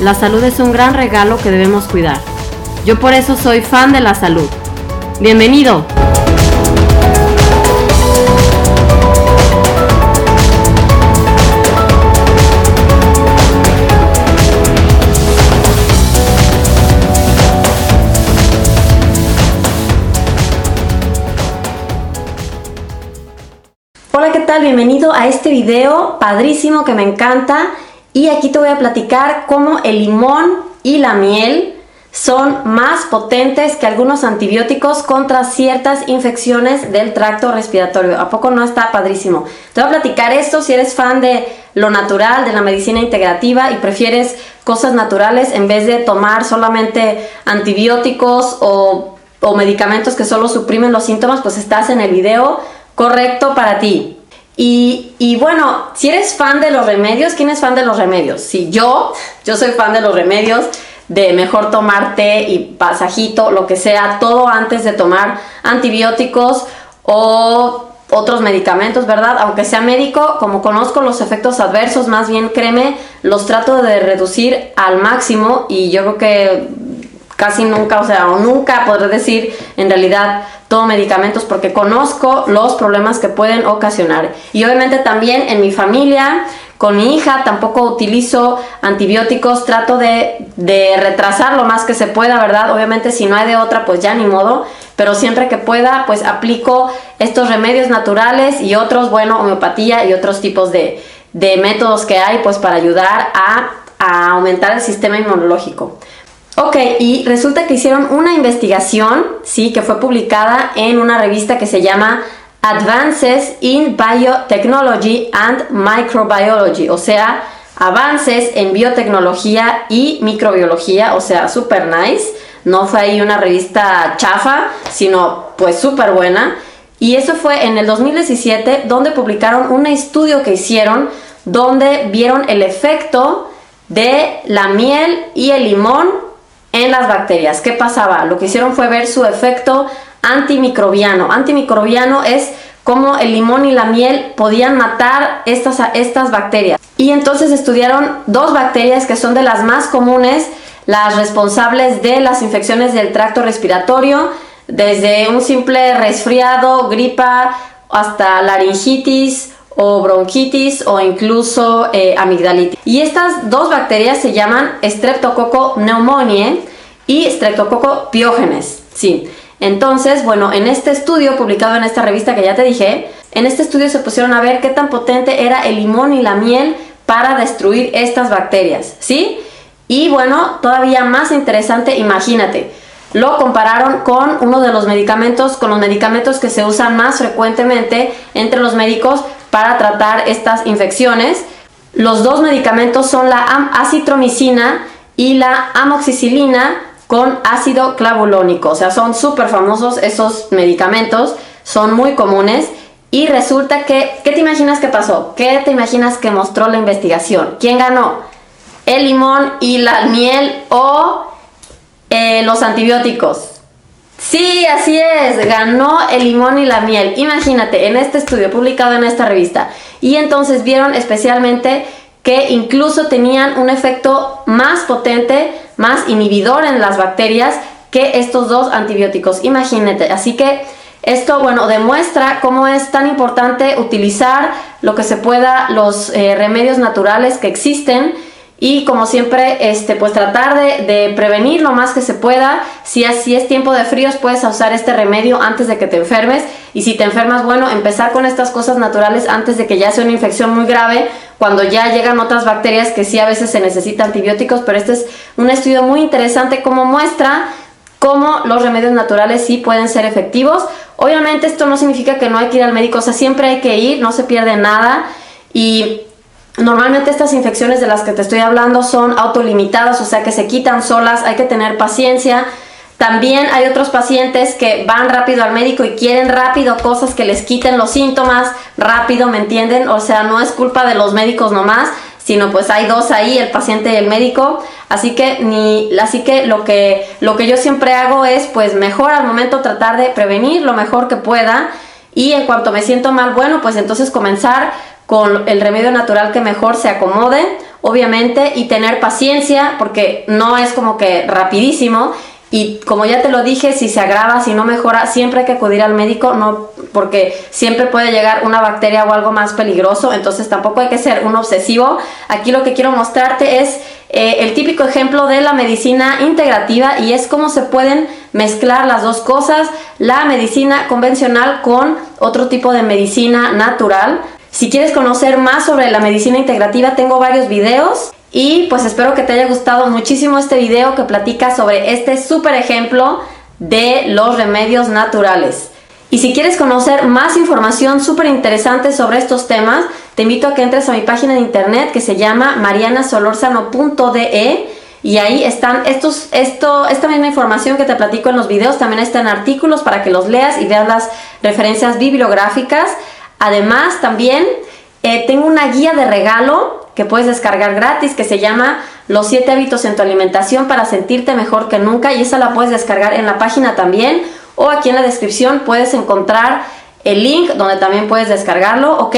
la salud es un gran regalo que debemos cuidar. Yo por eso soy fan de la salud. Bienvenido. Hola, ¿qué tal? Bienvenido a este video padrísimo que me encanta y aquí te voy a platicar cómo el limón y la miel son más potentes que algunos antibióticos contra ciertas infecciones del tracto respiratorio. ¿A poco no está padrísimo? Te voy a platicar esto si eres fan de lo natural, de la medicina integrativa y prefieres cosas naturales en vez de tomar solamente antibióticos o, medicamentos que solo suprimen los síntomas, pues estás en el video correcto para ti. Y, bueno, si eres fan de los remedios, ¿quién es fan de los remedios? Si yo, yo soy fan de los remedios, de mejor tomar té y pasajito, lo que sea, todo antes de tomar antibióticos o otros medicamentos, ¿verdad? Aunque sea médico, como conozco los efectos adversos, más bien créeme, los trato de reducir al máximo y yo creo que casi nunca, o sea, o nunca podré decir en realidad todo medicamentos porque conozco los problemas que pueden ocasionar. Y obviamente también en mi familia, con mi hija, tampoco utilizo antibióticos, trato de, de retrasar lo más que se pueda, ¿verdad? Obviamente si no hay de otra, pues ya ni modo, pero siempre que pueda, pues aplico estos remedios naturales y otros, bueno, homeopatía y otros tipos de, de métodos que hay, pues para ayudar a aumentar el sistema inmunológico. Ok, y resulta que hicieron una investigación, sí, que fue publicada en una revista que se llama Advances in Biotechnology and Microbiology, o sea, avances en biotecnología y microbiología, o sea, super nice. No fue ahí una revista chafa, sino pues súper buena. Y eso fue en el 2017, donde publicaron un estudio que hicieron, donde vieron el efecto de la miel y el limón en las bacterias. ¿Qué pasaba? Lo que hicieron fue ver su efecto antimicrobiano. Antimicrobiano es cómo el limón y la miel podían matar estas, estas bacterias. Y entonces estudiaron dos bacterias que son de las más comunes, las responsables de las infecciones del tracto respiratorio, desde un simple resfriado, gripa, hasta laringitis o bronquitis o incluso eh, amigdalitis. Y estas dos bacterias se llaman Streptococcus pneumoniae y Streptococcus pyogenes. Sí. Entonces, bueno, en este estudio publicado en esta revista que ya te dije, en este estudio se pusieron a ver qué tan potente era el limón y la miel para destruir estas bacterias, ¿sí? Y bueno, todavía más interesante, imagínate, lo compararon con uno de los medicamentos, con los medicamentos que se usan más frecuentemente entre los médicos para tratar estas infecciones. Los dos medicamentos son la acitromicina y la amoxicilina con ácido clavulónico. O sea, son súper famosos esos medicamentos, son muy comunes. Y resulta que, ¿qué te imaginas que pasó? ¿Qué te imaginas que mostró la investigación? ¿Quién ganó? ¿El limón y la miel o eh, los antibióticos? Sí, así es, ganó el limón y la miel. Imagínate, en este estudio publicado en esta revista. Y entonces vieron especialmente que incluso tenían un efecto más potente, más inhibidor en las bacterias que estos dos antibióticos. Imagínate, así que esto, bueno, demuestra cómo es tan importante utilizar lo que se pueda, los eh, remedios naturales que existen y como siempre, este, pues tratar de, prevenir lo más que se pueda. Si así es tiempo de fríos, puedes usar este remedio antes de que te enfermes. Y si te enfermas, bueno, empezar con estas cosas naturales antes de que ya sea una infección muy grave, cuando ya llegan otras bacterias que sí a veces se necesitan antibióticos. Pero este es un estudio muy interesante como muestra cómo los remedios naturales sí pueden ser efectivos. Obviamente esto no significa que no hay que ir al médico, o sea, siempre hay que ir, no se pierde nada. Y Normalmente estas infecciones de las que te estoy hablando son autolimitadas, o sea que se quitan solas, hay que tener paciencia. También hay otros pacientes que van rápido al médico y quieren rápido cosas que les quiten los síntomas rápido, ¿me entienden? O sea, no es culpa de los médicos nomás, sino pues hay dos ahí, el paciente y el médico. Así que ni así que lo que lo que yo siempre hago es pues mejor al momento tratar de prevenir lo mejor que pueda y en cuanto me siento mal, bueno, pues entonces comenzar con el remedio natural que mejor se acomode, obviamente, y tener paciencia, porque no es como que rapidísimo. Y como ya te lo dije, si se agrava, si no mejora, siempre hay que acudir al médico, no, porque siempre puede llegar una bacteria o algo más peligroso, entonces tampoco hay que ser un obsesivo. Aquí lo que quiero mostrarte es eh, el típico ejemplo de la medicina integrativa y es cómo se pueden mezclar las dos cosas, la medicina convencional con otro tipo de medicina natural. Si quieres conocer más sobre la medicina integrativa, tengo varios videos y pues espero que te haya gustado muchísimo este video que platica sobre este súper ejemplo de los remedios naturales. Y si quieres conocer más información súper interesante sobre estos temas, te invito a que entres a mi página de internet que se llama marianasolorzano.de y ahí están estos, esto, esta misma información que te platico en los videos, también está en artículos para que los leas y veas las referencias bibliográficas. Además, también eh, tengo una guía de regalo que puedes descargar gratis que se llama Los 7 hábitos en tu alimentación para sentirte mejor que nunca y esa la puedes descargar en la página también o aquí en la descripción puedes encontrar el link donde también puedes descargarlo, ¿ok?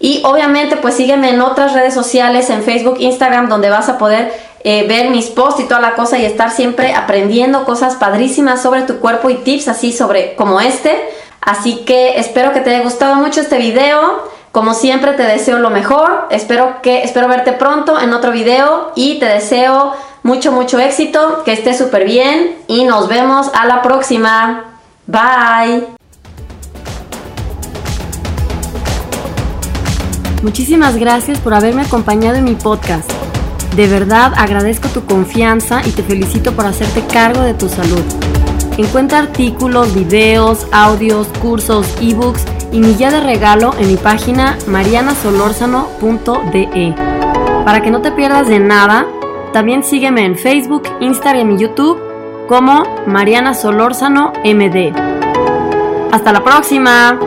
Y obviamente pues sígueme en otras redes sociales, en Facebook, Instagram, donde vas a poder eh, ver mis posts y toda la cosa y estar siempre aprendiendo cosas padrísimas sobre tu cuerpo y tips así sobre como este. Así que espero que te haya gustado mucho este video. Como siempre te deseo lo mejor. Espero que espero verte pronto en otro video y te deseo mucho mucho éxito, que estés súper bien y nos vemos a la próxima. Bye. Muchísimas gracias por haberme acompañado en mi podcast. De verdad agradezco tu confianza y te felicito por hacerte cargo de tu salud. Encuentra artículos, videos, audios, cursos, ebooks y mi guía de regalo en mi página marianasolorzano.de. Para que no te pierdas de nada, también sígueme en Facebook, Instagram y YouTube como Mariana Solórzano MD. Hasta la próxima.